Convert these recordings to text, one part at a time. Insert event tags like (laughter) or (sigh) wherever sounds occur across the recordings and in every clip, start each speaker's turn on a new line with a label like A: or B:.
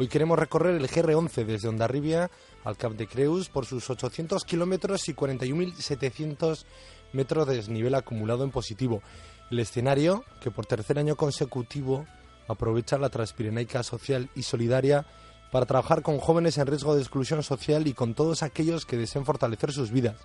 A: Hoy queremos recorrer el GR11 desde Ondarribia al Cap de Creus por sus 800 kilómetros y 41.700 metros de desnivel acumulado en positivo. El escenario, que por tercer año consecutivo aprovecha la Transpirenaica Social y Solidaria para trabajar con jóvenes en riesgo de exclusión social y con todos aquellos que deseen fortalecer sus vidas.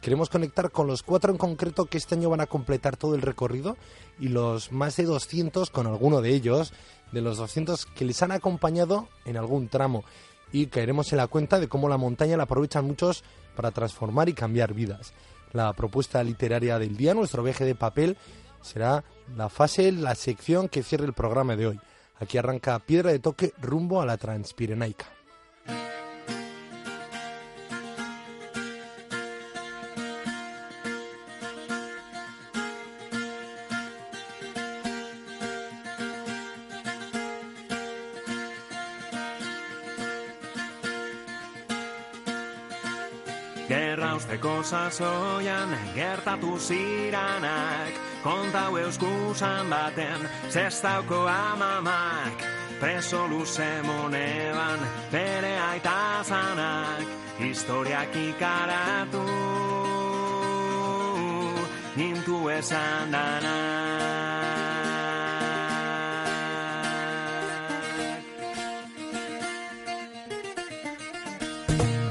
A: Queremos conectar con los cuatro en concreto que este año van a completar todo el recorrido y los más de 200 con alguno de ellos, de los 200 que les han acompañado en algún tramo. Y caeremos en la cuenta de cómo la montaña la aprovechan muchos para transformar y cambiar vidas. La propuesta literaria del día, nuestro viaje de papel, será la fase, la sección que cierre el programa de hoy. Aquí arranca Piedra de Toque rumbo a la Transpirenaica.
B: Sasoian gertatu ziranak Kontau euskusan baten zestauko amamak Preso luze moneban bere aita zanak Historiak ikaratu Nintu esan danak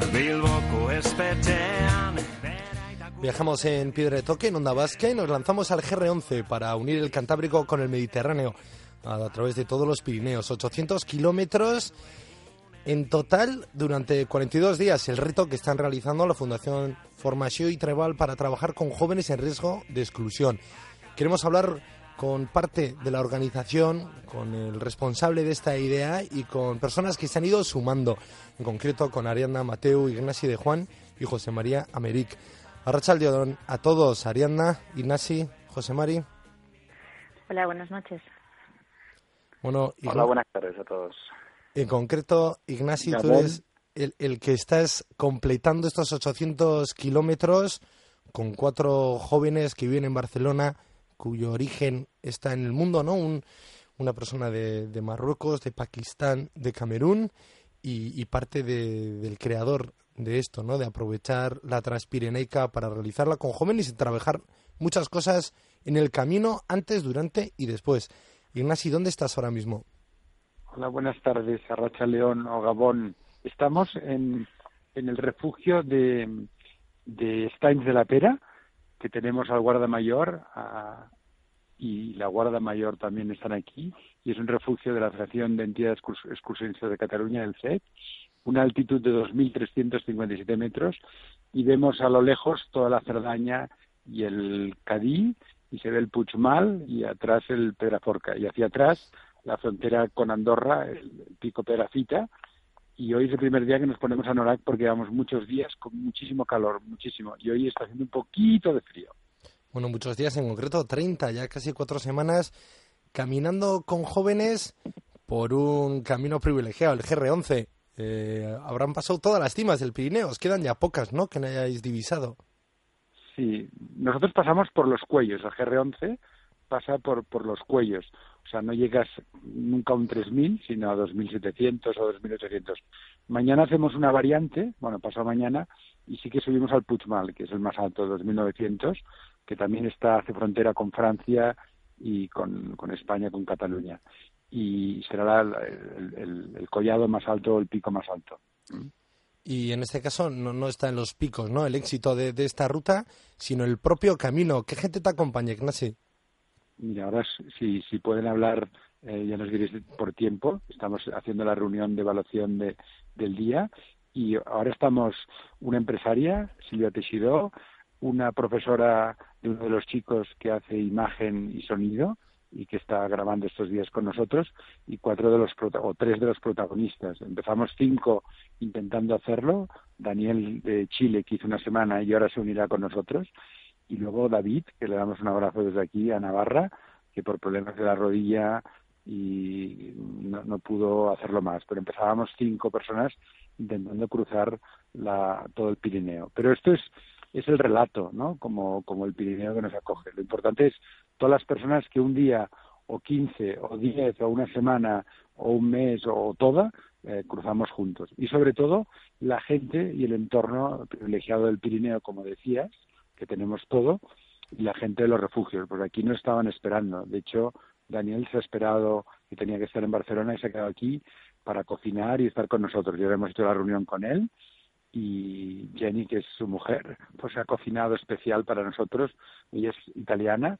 B: Bilboko espetxean
A: Viajamos en Piedra de Toque, en Onda Vasca, y nos lanzamos al GR11 para unir el Cantábrico con el Mediterráneo a, través de todos los Pirineos. 800 kilómetros en total durante 42 días. El reto que están realizando la Fundación Formació y Trebal para trabajar con jóvenes en riesgo de exclusión. Queremos hablar con parte de la organización, con el responsable de esta idea y con personas que se han ido sumando, en concreto con Ariadna Mateu, Ignasi de Juan y José María Americ. Arrachaldeodón a todos, Ariadna, Ignasi, José Mari.
C: Hola, buenas noches.
A: Bueno,
D: Hola, buenas tardes a todos.
A: en concreto, Ignasi, tú eres el, el que estás completando estos 800 kilómetros con cuatro jóvenes que viven en Barcelona, cuyo origen está en el mundo, ¿no? Un- una persona de, de Marruecos, de Pakistán, de Camerún y, y parte de- del creador de esto, ¿no? De aprovechar la Transpirenaica para realizarla con jóvenes y trabajar muchas cosas en el camino, antes, durante y después. Ignasi, ¿dónde estás ahora mismo?
D: Hola, buenas tardes, Arracha León o Gabón. Estamos en, en el refugio de, de Steins de la Pera, que tenemos al Guarda Mayor a- y la Guarda Mayor también están aquí, y es un refugio de la Asociación de Entidades Excurs- Excursionistas de Cataluña, el CEP, una altitud de 2.357 metros, y vemos a lo lejos toda la Cerdaña y el Cadí, y se ve el Puigmal y atrás el Pedraforca, y hacia atrás la frontera con Andorra, el, el pico Perafita, y hoy es el primer día que nos ponemos a Norac porque llevamos muchos días con muchísimo calor, muchísimo, y hoy está haciendo un poquito de frío.
A: Bueno, muchos días, en concreto 30, ya casi cuatro semanas, caminando con jóvenes por un camino privilegiado, el GR11. Eh, habrán pasado todas las cimas del Pirineo, os quedan ya pocas, ¿no?, que no hayáis divisado.
D: Sí, nosotros pasamos por los cuellos, el GR11 pasa por, por los cuellos, o sea, no llegas nunca a un 3.000, sino a 2.700 o 2.800. Mañana hacemos una variante, bueno, pasado mañana, y sí que subimos al Puigmal, que es el más alto, 2.900, que también está, hace frontera con Francia y con, con España, con Cataluña. Y será el, el- collado más alto, el pico más alto.
A: Y en este caso no, no está en los picos, ¿no?, el éxito de, de esta ruta, sino el propio camino. ¿Qué gente te acompaña, Ignasi?
D: Mira, ahora si, si pueden hablar, eh, ya nos diréis por tiempo. Estamos haciendo la reunión de evaluación de, del día y ahora estamos una empresaria, Silvia Teixidó, una profesora de uno de los chicos que hace imagen y sonido, y que está grabando estos días con nosotros y cuatro de los o tres de los protagonistas. Empezamos cinco intentando hacerlo, Daniel de Chile que hizo una semana y ahora se unirá con nosotros y luego David que le damos un abrazo desde aquí a Navarra que por problemas de la rodilla y no, no pudo hacerlo más, pero empezábamos cinco personas intentando cruzar la, todo el Pirineo. Pero esto es es el relato, ¿no? Como, como el Pirineo que nos acoge. Lo importante es todas las personas que un día o quince o diez o una semana o un mes o toda eh, cruzamos juntos. Y sobre todo la gente y el entorno privilegiado del Pirineo, como decías, que tenemos todo, y la gente de los refugios, porque aquí no estaban esperando. De hecho, Daniel se ha esperado que tenía que estar en Barcelona y se ha quedado aquí para cocinar y estar con nosotros. Ya hemos hecho la reunión con él y Jenny, que es su mujer, pues ha cocinado especial para nosotros. Ella es italiana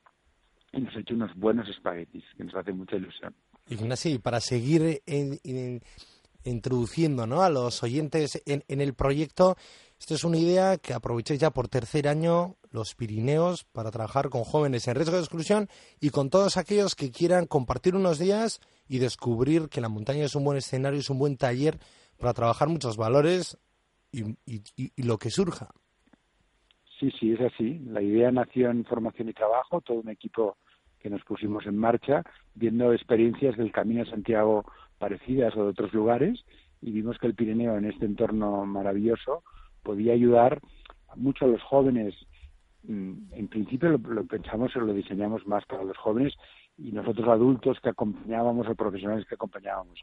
D: y nos ha hecho unos buenos espaguetis, que nos hace mucha ilusión.
A: Ignacio, para seguir introduciendo ¿no? a los oyentes en, en, el proyecto, esto es una idea que aprovechéis ya por tercer año los Pirineos para trabajar con jóvenes en riesgo de exclusión y con todos aquellos que quieran compartir unos días y descubrir que la montaña es un buen escenario, es un buen taller para trabajar muchos valores y, lo que surja.
D: Sí, sí, es así. La idea nació en formación y trabajo, todo un equipo que nos pusimos en marcha, viendo experiencias del Camino de Santiago parecidas o de otros lugares, y vimos que el Pirineo en este entorno maravilloso podía ayudar mucho a los jóvenes. Mm, en principio lo, lo pensamos o lo diseñamos más para los jóvenes y nosotros adultos que acompañábamos o profesionales que acompañábamos.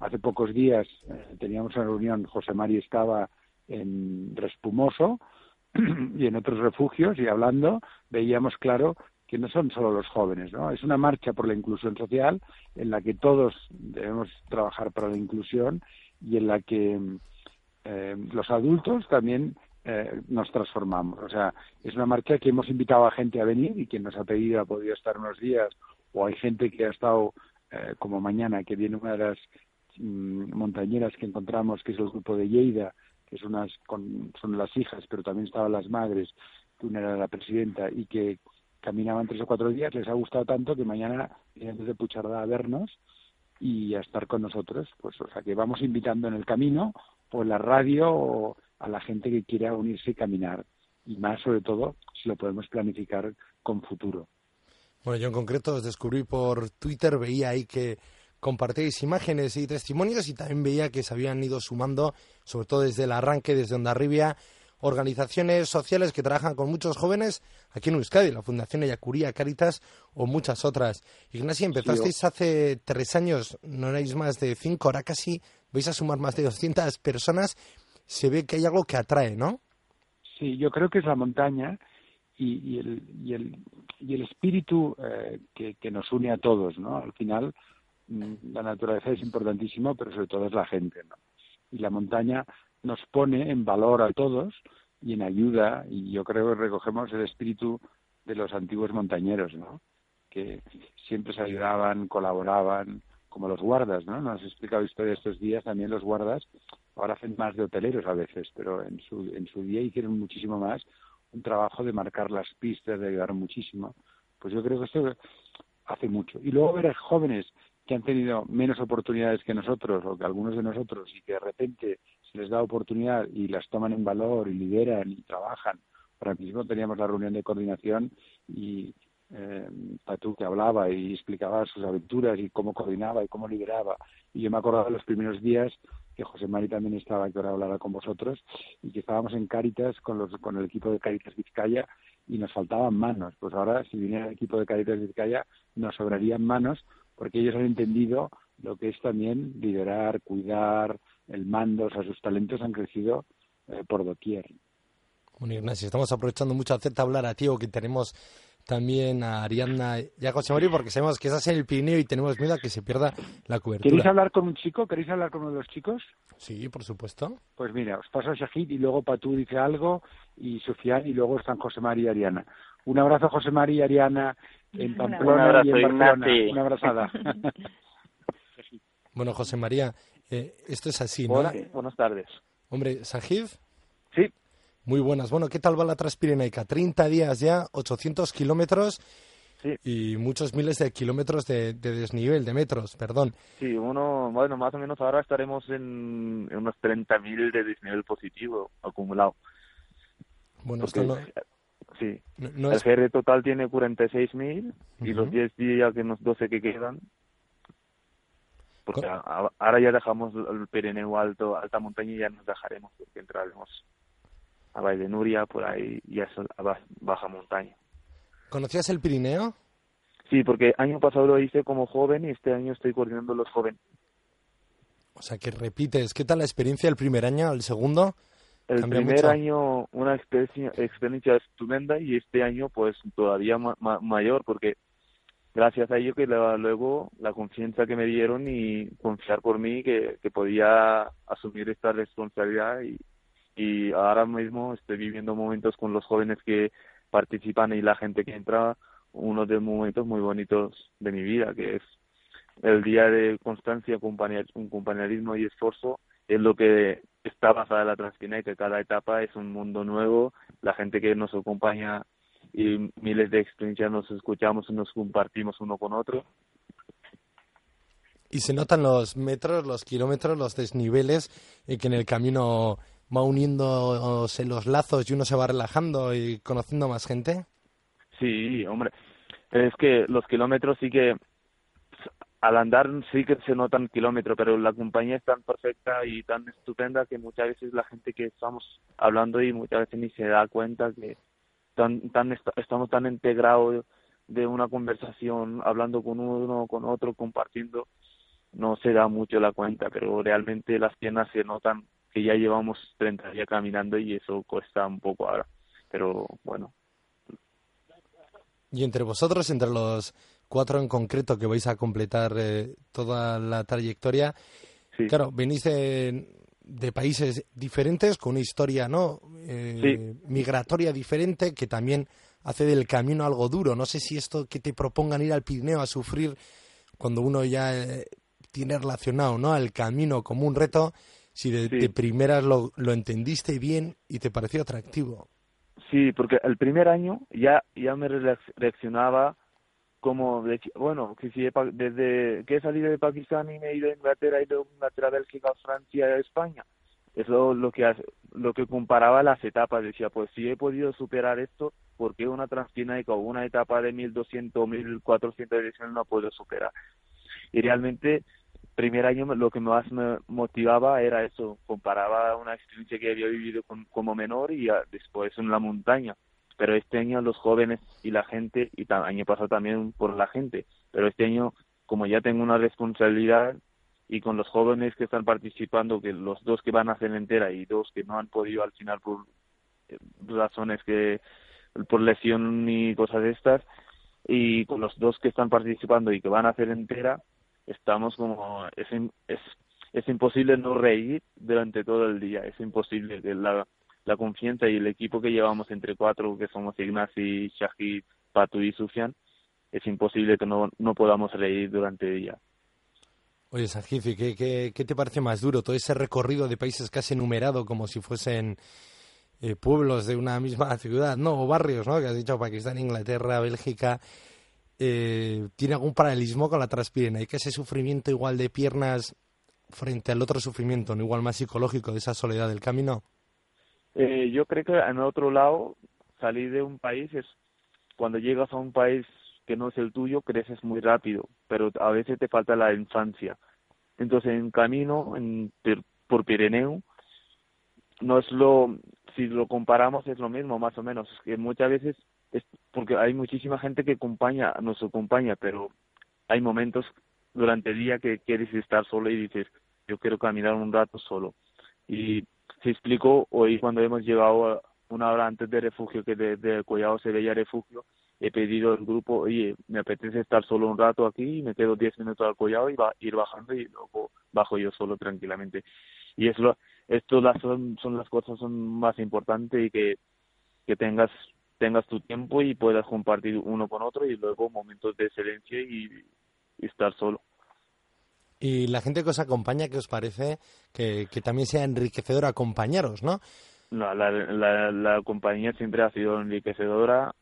D: Hace pocos días eh, teníamos una reunión, José Mari estaba en Respumoso (clears throat) y en otros refugios y hablando veíamos claro que no son solo los jóvenes, ¿no? Es una marcha por la inclusión social en la que todos debemos trabajar para la inclusión y en la que eh, los adultos también eh, nos transformamos. O sea, es una marcha que hemos invitado a gente a venir y quien nos ha pedido ha podido estar unos días o hay gente que ha estado eh, como mañana, que viene una de las mm, montañeras que encontramos, que es el grupo de Lleida, que son, unas, con, son las hijas, pero también estaban las madres, que una era la presidenta y que caminaban tres o cuatro días, les ha gustado tanto que mañana vienen desde Puchardá a vernos y a estar con nosotros. Pues, o sea, que vamos invitando en el camino en la radio o a la gente que quiera unirse y caminar. Y más, sobre todo, si lo podemos planificar con futuro.
A: Bueno, yo en concreto os descubrí por Twitter, veía ahí que compartíais imágenes y testimonios y también veía que se habían ido sumando, sobre todo desde el arranque, desde Ondarribia, organizaciones sociales que trabajan con muchos jóvenes aquí en Euskadi, la Fundación Ayacuría, Caritas o muchas otras. Ignacio, empezasteis hace tres años, no erais más de cinco, ahora casi vais a sumar más de 200 personas. Se ve que hay algo que atrae, ¿no?
D: Sí, yo creo que es la montaña y, el, y, el, y el espíritu eh, que, que nos une a todos, ¿no? Al final, Mm, la naturaleza es importantísimo, pero sobre todo es la gente, ¿no? Y la montaña nos pone en valor a todos y en ayuda, y yo creo que recogemos el espíritu de los antiguos montañeros, ¿no? Que siempre se ayudaban, colaboraban, como los guardas, ¿no? Nos has explicado historia estos días, también los guardas ahora hacen más de hoteleros a veces, pero en su, en su día hicieron muchísimo más un trabajo de marcar las pistas, de ayudar muchísimo. Pues yo creo que esto hace mucho. Y luego ver a jóvenes que han tenido menos oportunidades que nosotros o que algunos de nosotros y que de repente se les da oportunidad y las toman en valor y lideran y trabajan. Ahora mismo teníamos la reunión de coordinación y eh, Patú que hablaba y explicaba sus aventuras y cómo coordinaba y cómo lideraba. Y yo me acordaba de los primeros días que José Mari también estaba, que ahora hablará con vosotros, y que estábamos en Cáritas con, los, con el equipo de Cáritas Vizcaya y nos faltaban manos. Pues ahora, si viniera el equipo de Cáritas Vizcaya, nos sobrarían manos porque ellos han entendido lo que es también liderar, cuidar, el mando, o sea, sus talentos han crecido eh, por doquier.
A: Bueno, Ignacio, estamos aprovechando mucho hacerte hablar a ti o que tenemos también a Ariadna y a José María porque sabemos que estás en el Pirineo y tenemos miedo a que se pierda la cobertura.
D: ¿Queréis hablar con un chico? ¿Queréis hablar con uno de los chicos?
A: Sí, por supuesto.
D: Pues mira, os paso a Shahid y luego Patú dice algo y Sufián y luego están José María y Ariana. Un abrazo José María y Ariana en Pamplona y en Barcelona. Una abrazada. (laughs) (laughs)
A: bueno, José María, eh, esto es así,
E: ¿no? buenas tardes.
A: Hombre, ¿Sajid?
E: Sí.
A: Muy buenas. Bueno, ¿qué tal va la Transpirenaica? 30 días ya, 800 kilómetros.
E: Sí.
A: y muchos miles de kilómetros de, de desnivel, de metros, perdón.
E: Sí, uno, bueno, más o menos ahora estaremos en, en unos 30.000 de desnivel positivo acumulado.
A: Bueno,
E: Porque,
A: esto no,
E: sí,
A: no- no
E: el
A: es...
E: GR total tiene 46.000 y
A: Ujú.
E: los 10 días, que los 12 que quedan, porque a- a- ahora ya dejamos el Pirineo alto, alta montaña y ya nos dejaremos, porque entraremos a Valle de Nuria, por ahí, y eso a ba- baja montaña.
A: ¿Conocías el Pirineo?
E: Sí, porque año pasado lo hice como joven y este año estoy coordinando los jóvenes.
A: O sea, que repites. ¿Qué tal la experiencia del primer año, el segundo?
E: El primer
A: mucho.
E: año una experiencia, experiencia estupenda y este año pues todavía ma- ma- mayor porque gracias a ello que la- luego la confianza que me dieron y confiar por mí que, que podía asumir esta responsabilidad y, y ahora mismo estoy viviendo momentos con los jóvenes que participan y la gente que entra, uno de los momentos muy bonitos de mi vida que es el día de constancia, un compañerismo y esfuerzo es lo que está basada la Transpina que cada etapa es un mundo nuevo, la gente que nos acompaña y miles de experiencias nos escuchamos y nos compartimos uno con otro.
A: Y se notan los metros, los kilómetros, los desniveles, y que en el camino va uniéndose los lazos y uno se va relajando y conociendo más gente.
E: Sí, hombre, es que los kilómetros sí que al andar sí que se notan kilómetros, pero la compañía es tan perfecta y tan estupenda que muchas veces la gente que estamos hablando y muchas veces ni se da cuenta que tan, tan est- estamos tan integrados de una conversación, hablando con uno, con otro, compartiendo, no se da mucho la cuenta, pero realmente las piernas se notan que ya llevamos 30 días caminando y eso cuesta un poco ahora, pero bueno,
A: Y entre vosotros, entre los cuatro en concreto que vais a completar eh, toda la trayectoria,
E: sí.
A: claro, venís de, de países diferentes, con una historia no Eh, migratoria diferente, que también hace del camino algo duro. No sé si esto que te propongan ir al Pirineo a sufrir cuando uno ya eh, tiene relacionado no al camino como un reto, si de,
E: Sí.
A: de primeras lo, lo entendiste bien y te pareció atractivo.
E: Sí, porque el primer año ya ya me reac- reaccionaba como bueno, que si he desde que he salido de Pakistán y me he ido a Inglaterra, he ido a Inglaterra, Bélgica, Francia, España. Eso lo que lo que comparaba las etapas, decía, pues si he podido superar esto, ¿por qué una transpinaica o una etapa de 1200 o 1400 ediciones no puedo superar? Y realmente primer año lo que más me motivaba era eso, comparaba una experiencia que había vivido con- como menor y después en la montaña. Pero este año los jóvenes y la gente, y el año pasado también por la gente, pero este año como ya tengo una responsabilidad y con los jóvenes que están participando, que los dos que van a hacer entera y dos que no han podido al final por eh, razones que por lesión y cosas de estas, y con los dos que están participando y que van a hacer entera, estamos como es, es, es imposible no reír durante todo el día, es imposible que la, la confianza y el equipo que llevamos entre cuatro, que somos Ignasi, Shahid, Patu y Sufian, es imposible que no, no podamos reír durante el día.
A: Oye, Sajifi, ¿qué, qué, qué te parece más duro? Todo ese recorrido de países que has enumerado como si fuesen eh, pueblos de una misma (laughs) ciudad, ¿no? O barrios, ¿no? Que has dicho Pakistán, Inglaterra, Bélgica. Eh, ¿Tiene algún paralelismo con la Transpirena? ¿Y que ese sufrimiento igual de piernas frente al otro sufrimiento, no igual más psicológico de esa soledad del camino?
E: Eh, yo creo que en otro lado, salir de un país es cuando llegas a un país que no es el tuyo, creces muy rápido, pero a veces te falta la infancia. Entonces, en camino, en, por Pirineo, no es lo, si lo comparamos es lo mismo, más o menos, que muchas veces, es porque hay muchísima gente que acompaña, nos acompaña, pero hay momentos durante el día que quieres estar solo y dices, yo quiero caminar un rato solo. Y se explicó hoy cuando hemos llegado a una hora antes de refugio, que de, de Collado se veía refugio, he pedido al grupo, oye, me apetece estar solo un rato aquí me quedo 10 minutos al Collado y va ir bajando y luego bajo yo solo tranquilamente. Y es esto las son, son las cosas son más importantes y que, que tengas tengas tu tiempo y puedas compartir uno con otro y luego momentos de y, y estar solo.
A: Y la gente que os acompaña, ¿qué os parece? Que, que también sea enriquecedor acompañaros, ¿no?
E: La, la, la, la compañía siempre ha sido enriquecedora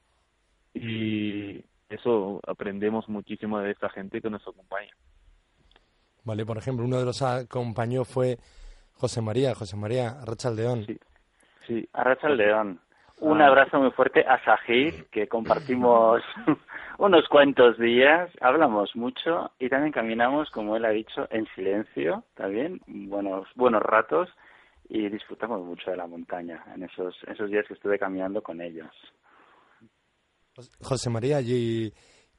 E: y eso aprendemos muchísimo de esta gente que nos acompaña.
A: Vale, por ejemplo, uno de los acompañó fue José María, José María Arrachaldeón.
E: Sí, sí.
F: Arrachaldeón. Un abrazo muy fuerte a Sajid, que compartimos (laughs) unos cuantos días, hablamos mucho y también caminamos, como él ha dicho, en silencio, también, buenos, buenos ratos y disfrutamos mucho de la montaña en esos, esos días que estuve caminando con ellos.
A: José María, y,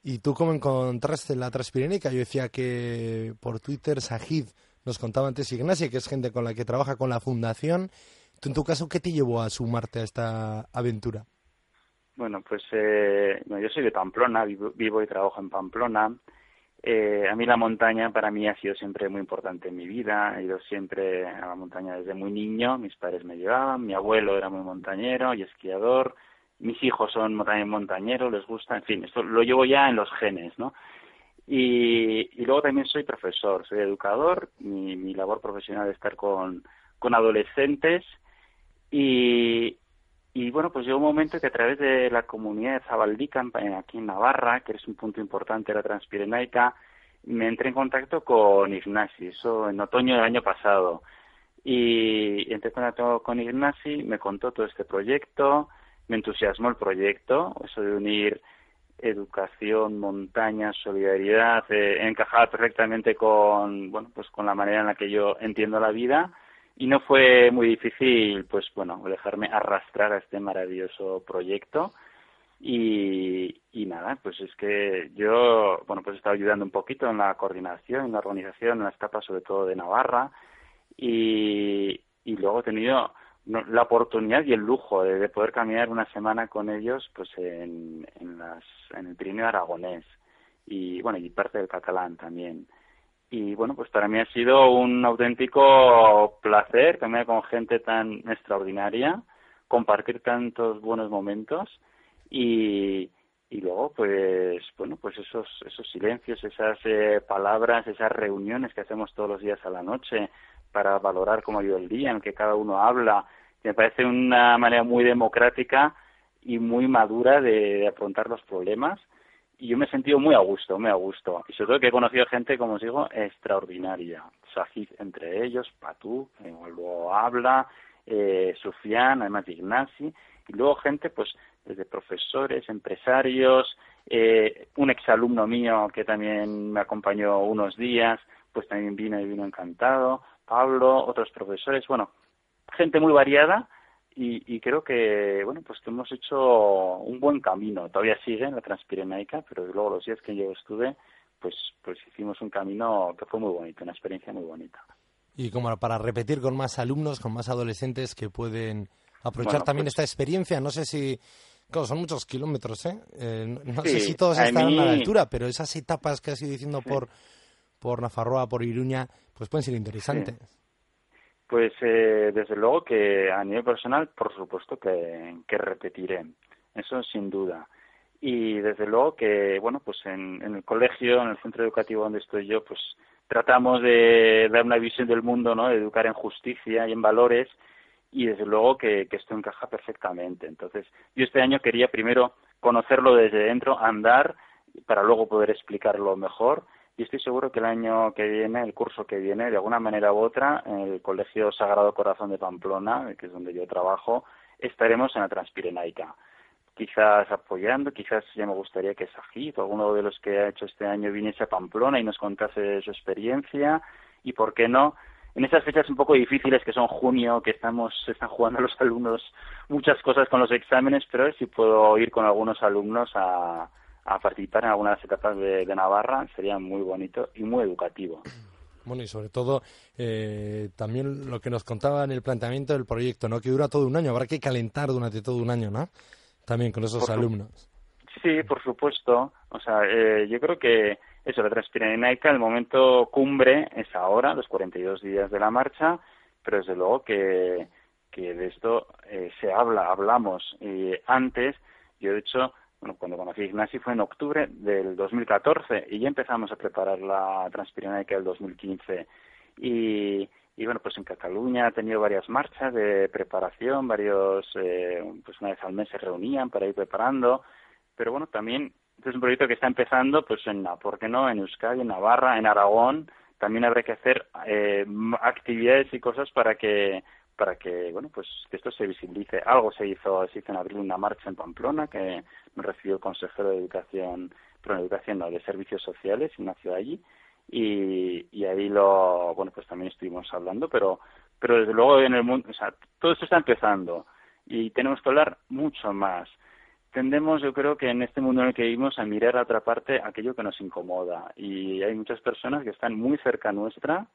A: y tú cómo encontraste la Transpirénica? Yo decía que por Twitter Sajid nos contaba antes Ignacia, que es gente con la que trabaja con la fundación. ¿Tú en tu caso qué te llevó a sumarte a esta aventura?
F: Bueno, pues eh, yo soy de Pamplona, vivo, vivo y trabajo en Pamplona. Eh, a mí la montaña para mí ha sido siempre muy importante en mi vida. He ido siempre a la montaña desde muy niño. Mis padres me llevaban, mi abuelo era muy montañero y esquiador. Mis hijos son también montañeros, les gusta. En fin, esto lo llevo ya en los genes, ¿no? Y, y luego también soy profesor, soy educador. Mi, mi labor profesional es estar con, con adolescentes. Y, y bueno, pues llegó un momento que a través de la comunidad de Zabaldica, aquí en Navarra, que es un punto importante de la Transpirenaica, me entré en contacto con Ignasi, eso en otoño del año pasado. Y entré en contacto con Ignasi, me contó todo este proyecto, me entusiasmó el proyecto, eso de unir educación, montaña, solidaridad, eh, encajaba perfectamente con, bueno, pues con la manera en la que yo entiendo la vida y no fue muy difícil, pues bueno, dejarme arrastrar a este maravilloso proyecto. Y, y nada, pues es que yo, bueno, pues he estado ayudando un poquito en la coordinación, en la organización, en las etapas sobre todo de Navarra. Y, y luego he tenido la oportunidad y el lujo de, poder caminar una semana con ellos pues en, en, las, en el Pirineo aragonés y bueno y parte del catalán también y bueno, pues para mí ha sido un auténtico placer también con gente tan extraordinaria, compartir tantos buenos momentos y, y luego pues bueno pues esos esos silencios esas eh, palabras esas reuniones que hacemos todos los días a la noche para valorar cómo ha ido el día en que cada uno habla me parece una manera muy democrática y muy madura de afrontar los problemas y yo me he sentido muy a gusto, muy a gusto. Y sobre todo que he conocido gente, como os digo, extraordinaria. Sajid entre ellos, Patú, luego habla, eh, Sufian, además de Ignasi, y luego gente, pues, desde profesores, empresarios, eh, un exalumno mío que también me acompañó unos días, pues también vino y vino encantado, Pablo, otros profesores, bueno, gente muy variada, y, y, creo que bueno pues que hemos hecho un buen camino todavía sigue en la Transpirenaica pero luego los días que yo estuve pues pues hicimos un camino que fue muy bonito una experiencia muy bonita
A: y como para repetir con más alumnos con más adolescentes que pueden aprovechar también pues esta experiencia no sé si Claro, son muchos kilómetros, ¿eh? eh no sé si todos están a la altura, pero esas etapas que has ido diciendo por, por Nafarroa, por Iruña, pues pueden ser interesantes.
F: Pues eh, desde luego que a nivel personal, por supuesto que, que repetiré, eso sin duda. Y desde luego que, bueno, pues en, en, el colegio, en el centro educativo donde estoy yo, pues tratamos de dar una visión del mundo, ¿no? De educar en justicia y en valores y desde luego que, que esto encaja perfectamente. Entonces, yo este año quería primero conocerlo desde dentro, andar, para luego poder explicarlo mejor y estoy seguro que el año que viene, el curso que viene, de alguna manera u otra, en el Colegio Sagrado Corazón de Pamplona, que es donde yo trabajo, estaremos en la Transpirenaica. Quizás apoyando, quizás ya me gustaría que Sajid o alguno de los que ha hecho este año viniese a Pamplona y nos contase su experiencia y, ¿por qué no?, en esas fechas un poco difíciles que son junio, que estamos están jugando los alumnos muchas cosas con los exámenes, pero si puedo ir con algunos alumnos a, a participar en algunas etapas de, Navarra sería muy bonito y muy educativo. (clears throat)
A: Bueno, y sobre todo eh, también lo que nos contaba en el planteamiento del proyecto, ¿no? Que dura todo un año, habrá que calentar durante todo un año, ¿no? También con esos alumnos.
F: Sí, por supuesto. O sea, eh, yo creo que eso, la Transpirenaica, el momento cumbre es ahora, los 42 días de la marcha, pero desde luego que, que de esto eh, se habla, hablamos. antes, yo de hecho bueno, cuando conocí a Ignasi fue en octubre del 2014 y ya empezamos a preparar la Transpirenaica del 2015. Y, y bueno, pues en Cataluña ha tenido varias marchas de preparación, varios, eh, pues una vez al mes se reunían para ir preparando, pero bueno, también este es un proyecto que está empezando, pues en, ¿por qué no? En Euskadi, en Navarra, en Aragón. También habrá que hacer eh, actividades y cosas para que para que bueno pues que esto se visibilice algo se hizo se hizo en abril una marcha en Pamplona que nos recibió el consejero de educación pero educación no de servicios sociales y nació allí y, y ahí lo bueno pues también estuvimos hablando pero pero desde luego en el mundo o sea todo esto está empezando y tenemos que hablar mucho más tendemos, yo creo que en este mundo en el que vivimos, a mirar a otra parte aquello que nos incomoda. Y hay muchas personas que están muy cerca nuestra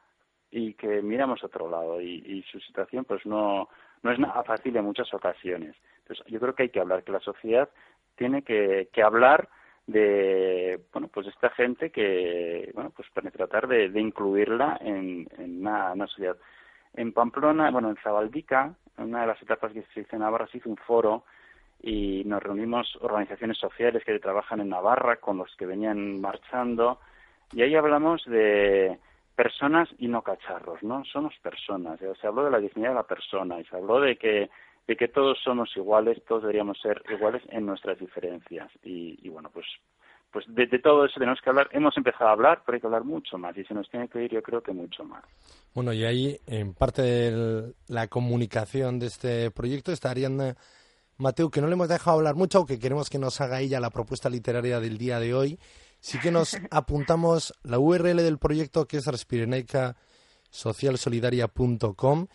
F: y que miramos a otro lado. Y, su situación, pues no, no es nada fácil en muchas ocasiones. Entonces, yo creo que hay que hablar, que la sociedad tiene que, hablar de bueno pues esta gente que bueno pues para tratar de, incluirla en, en una, una, sociedad en Pamplona bueno en Zabaldica en una de las etapas que se hizo en Navarra se hizo un foro y nos reunimos organizaciones sociales que trabajan en Navarra con los que venían marchando y ahí hablamos de personas y no cacharros, ¿no? Somos personas. Se habló de la dignidad de la persona y se habló de que de que todos somos iguales, todos deberíamos ser iguales en nuestras diferencias y, y bueno, pues pues de, todo eso tenemos que hablar. Hemos empezado a hablar, pero hay que hablar mucho más y se nos tiene que ir, yo creo que mucho más.
A: Bueno, y ahí, en parte de la comunicación de este proyecto, estarían Mateo, que no le hemos dejado hablar mucho, aunque queremos que nos haga ella la propuesta literaria del día de hoy. Sí que nos apuntamos la URL del proyecto que es respirenaica.socialsolidaria.com.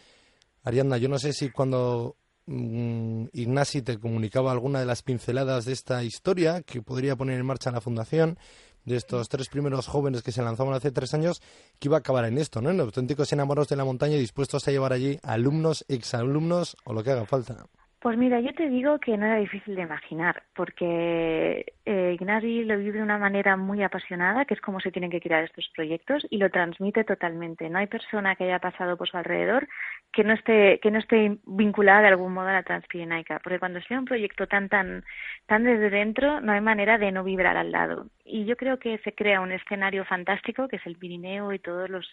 A: Ariadna, yo no sé si cuando mm, Ignasi te comunicaba alguna de las pinceladas de esta historia que podría poner en marcha la fundación, de estos tres primeros jóvenes que se lanzaban hace tres años, que iba a acabar en esto, ¿no? En auténticos enamorados de la montaña y dispuestos a llevar allí alumnos, exalumnos o lo que haga falta.
C: Pues mira, yo te digo que no era difícil de imaginar, porque eh, Ignasi lo vive de una manera muy apasionada, que es como se tienen que crear estos proyectos, y lo transmite totalmente. No hay persona que haya pasado por su alrededor que no esté, que no esté vinculada de algún modo a la transpirenaica, porque cuando sea un proyecto tan, tan, tan desde dentro, no hay manera de no vibrar al lado. Y yo creo que se crea un escenario fantástico, que es el Pirineo y todos los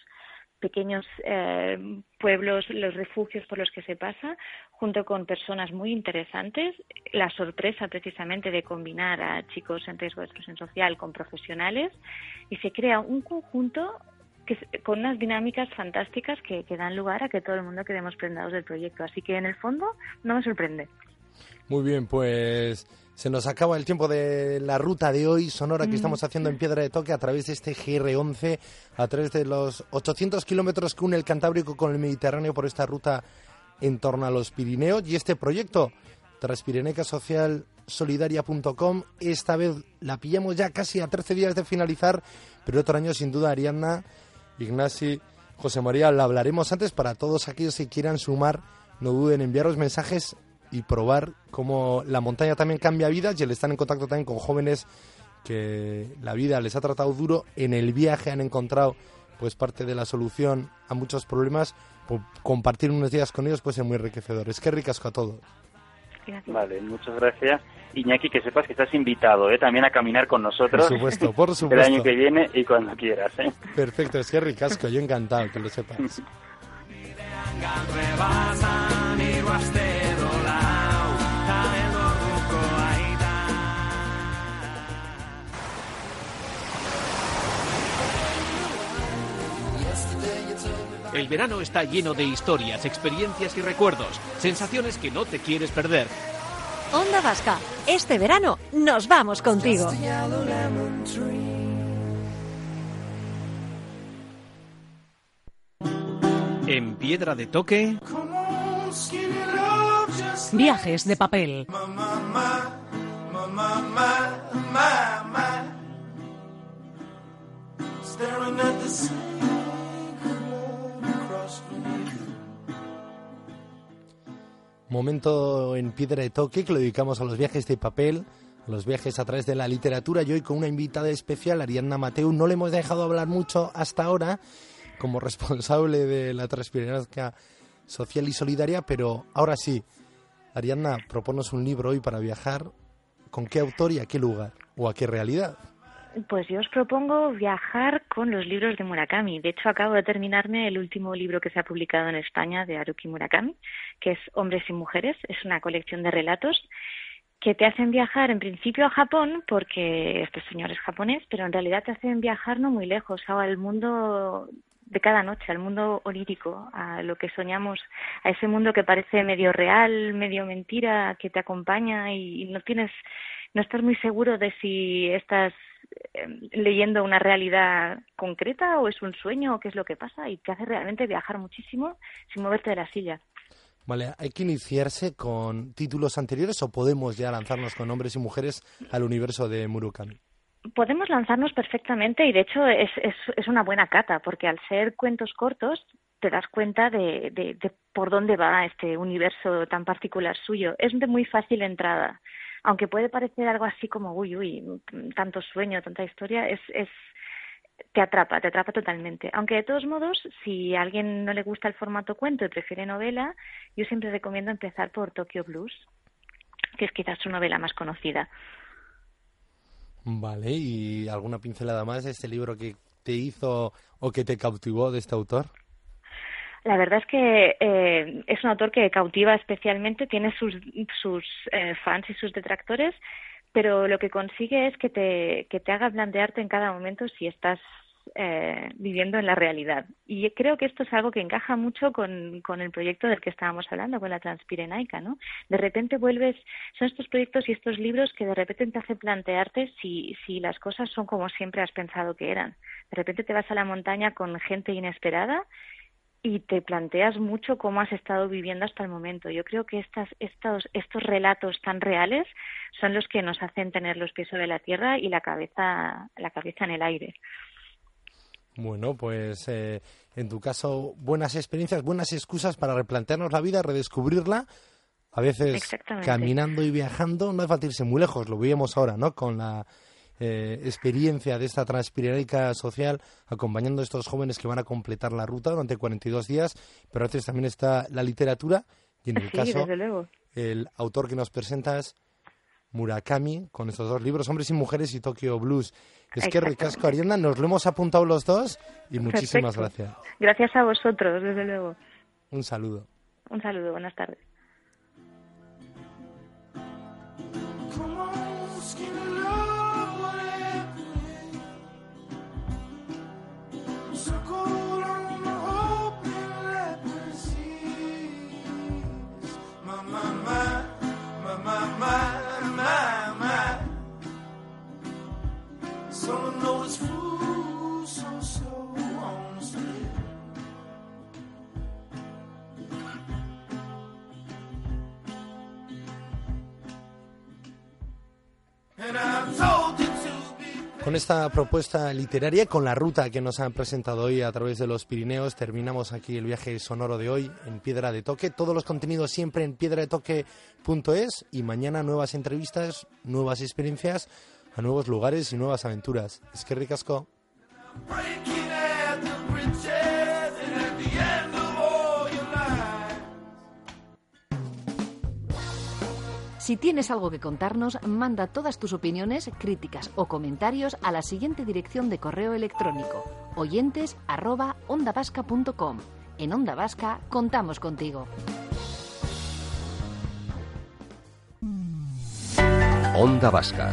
C: pequeños eh, pueblos, los refugios por los que se pasa, junto con personas muy interesantes. La sorpresa precisamente de combinar a chicos en riesgo de exclusión social con profesionales y se crea un conjunto que, con unas dinámicas fantásticas que, que dan lugar a que todo el mundo quedemos prendados del proyecto. Así que en el fondo no me sorprende.
A: Muy bien, pues se nos acaba el tiempo de la ruta de hoy. Sonora que mm. estamos haciendo en Piedra de Toque a través de este GR11, a través de los 800 kilómetros que une el Cantábrico con el Mediterráneo por esta ruta en torno a los Pirineos. Y este proyecto transpirenecasocialsolidaria.com esta vez la pillamos ya casi a 13 días de finalizar pero otro año sin duda Ariadna, Ignasi, José María la hablaremos antes para todos aquellos que quieran sumar. No duden en enviaros mensajes y probar cómo la montaña también cambia vidas y el estar en contacto también con jóvenes que la vida les ha tratado duro, en el viaje han encontrado pues parte de la solución a muchos problemas, compartir unos días con ellos pues es muy enriquecedor. Es que ricasco a todos.
F: Vale, muchas gracias. Iñaki, que sepas que estás invitado ¿eh? también a caminar con nosotros.
A: Por supuesto, por (laughs) supuesto.
F: El año que viene y cuando quieras. ¿eh?
A: Perfecto, es que ricasco, yo encantado que lo sepas. (laughs)
G: El verano está lleno de historias, experiencias y recuerdos, sensaciones que no te quieres perder.
H: Onda Vasca, este verano nos vamos contigo.
G: En Piedra de Toque.
H: Viajes de papel.
A: Momento en piedra de toque que lo dedicamos a los viajes de papel, a los viajes a través de la literatura. Y hoy con una invitada especial, Ariadna Mateu. No le hemos dejado hablar mucho hasta ahora como responsable de la transparencia social y solidaria, pero ahora sí. Ariadna, proponos un libro hoy para viajar. ¿Con qué autor y a qué lugar? ¿O a qué realidad?
C: Pues yo os propongo viajar con los libros de Murakami. De hecho, acabo de terminarme el último libro que se ha publicado en España de Haruki Murakami, que es Hombres y Mujeres. Es una colección de relatos que te hacen viajar en principio a Japón, porque este señor es japonés, pero en realidad te hacen viajar no muy lejos, al mundo de cada noche, al mundo onírico, a lo que soñamos, a ese mundo que parece medio real, medio mentira, que te acompaña y no tienes, no estás muy seguro de si estás leyendo una realidad concreta o es un sueño o qué es lo que pasa y te hace realmente viajar muchísimo sin moverte de la silla.
A: Vale, ¿hay que iniciarse con títulos anteriores o podemos ya lanzarnos con hombres y mujeres al universo de Murakami?
C: Podemos lanzarnos perfectamente y de hecho es, es, es una buena cata porque al ser cuentos cortos te das cuenta de, de, de, por dónde va este universo tan particular suyo. Es de muy fácil entrada. Aunque puede parecer algo así como, uy, uy, tanto sueño, tanta historia, es, es, te atrapa, te atrapa totalmente. Aunque de todos modos, si a alguien no le gusta el formato cuento y prefiere novela, yo siempre recomiendo empezar por Tokyo Blues, que es quizás su novela más conocida.
A: Vale, ¿y alguna pincelada más de este libro que te hizo o que te cautivó de este autor?
C: La verdad es que eh, es un autor que cautiva especialmente, tiene sus, sus eh, fans y sus detractores, pero lo que consigue es que te, que te haga plantearte en cada momento si estás eh, viviendo en la realidad. Y creo que esto es algo que encaja mucho con, con el proyecto del que estábamos hablando, con la Transpirenaica, ¿no? De repente vuelves, son estos proyectos y estos libros que de repente te hacen plantearte si, si las cosas son como siempre has pensado que eran. De repente te vas a la montaña con gente inesperada y te planteas mucho cómo has estado viviendo hasta el momento. Yo creo que estas, estos, estos relatos tan reales son los que nos hacen tener los pies sobre la tierra y la cabeza, la cabeza en el aire.
A: Bueno, pues eh, en tu caso, buenas experiencias, buenas excusas para replantearnos la vida, redescubrirla. A veces caminando y viajando, no es falta irse muy lejos, lo veíamos ahora, ¿no? Con la eh, experiencia de esta transpirenaica social, acompañando a estos jóvenes que van a completar la ruta durante 42 días, pero a veces también está la literatura y en el caso el autor que nos presentas Murakami con estos dos libros, Hombres y Mujeres y Tokyo Blues. Es que ricasco, Arianda, nos lo hemos apuntado los dos y muchísimas gracias.
C: Gracias a vosotros, desde luego.
A: Un saludo.
C: Un saludo, buenas tardes.
A: Con esta propuesta literaria, con la ruta que nos han presentado hoy a través de los Pirineos, terminamos aquí el viaje sonoro de hoy en Piedra de Toque. Todos los contenidos siempre en piedradetoque.es y mañana nuevas entrevistas, nuevas experiencias a nuevos lugares y nuevas aventuras. Es que ricasco.
H: Si tienes algo que contarnos, manda todas tus opiniones, críticas o comentarios a la siguiente dirección de correo electrónico oyentes En Onda Vasca contamos contigo.
I: Onda Vasca,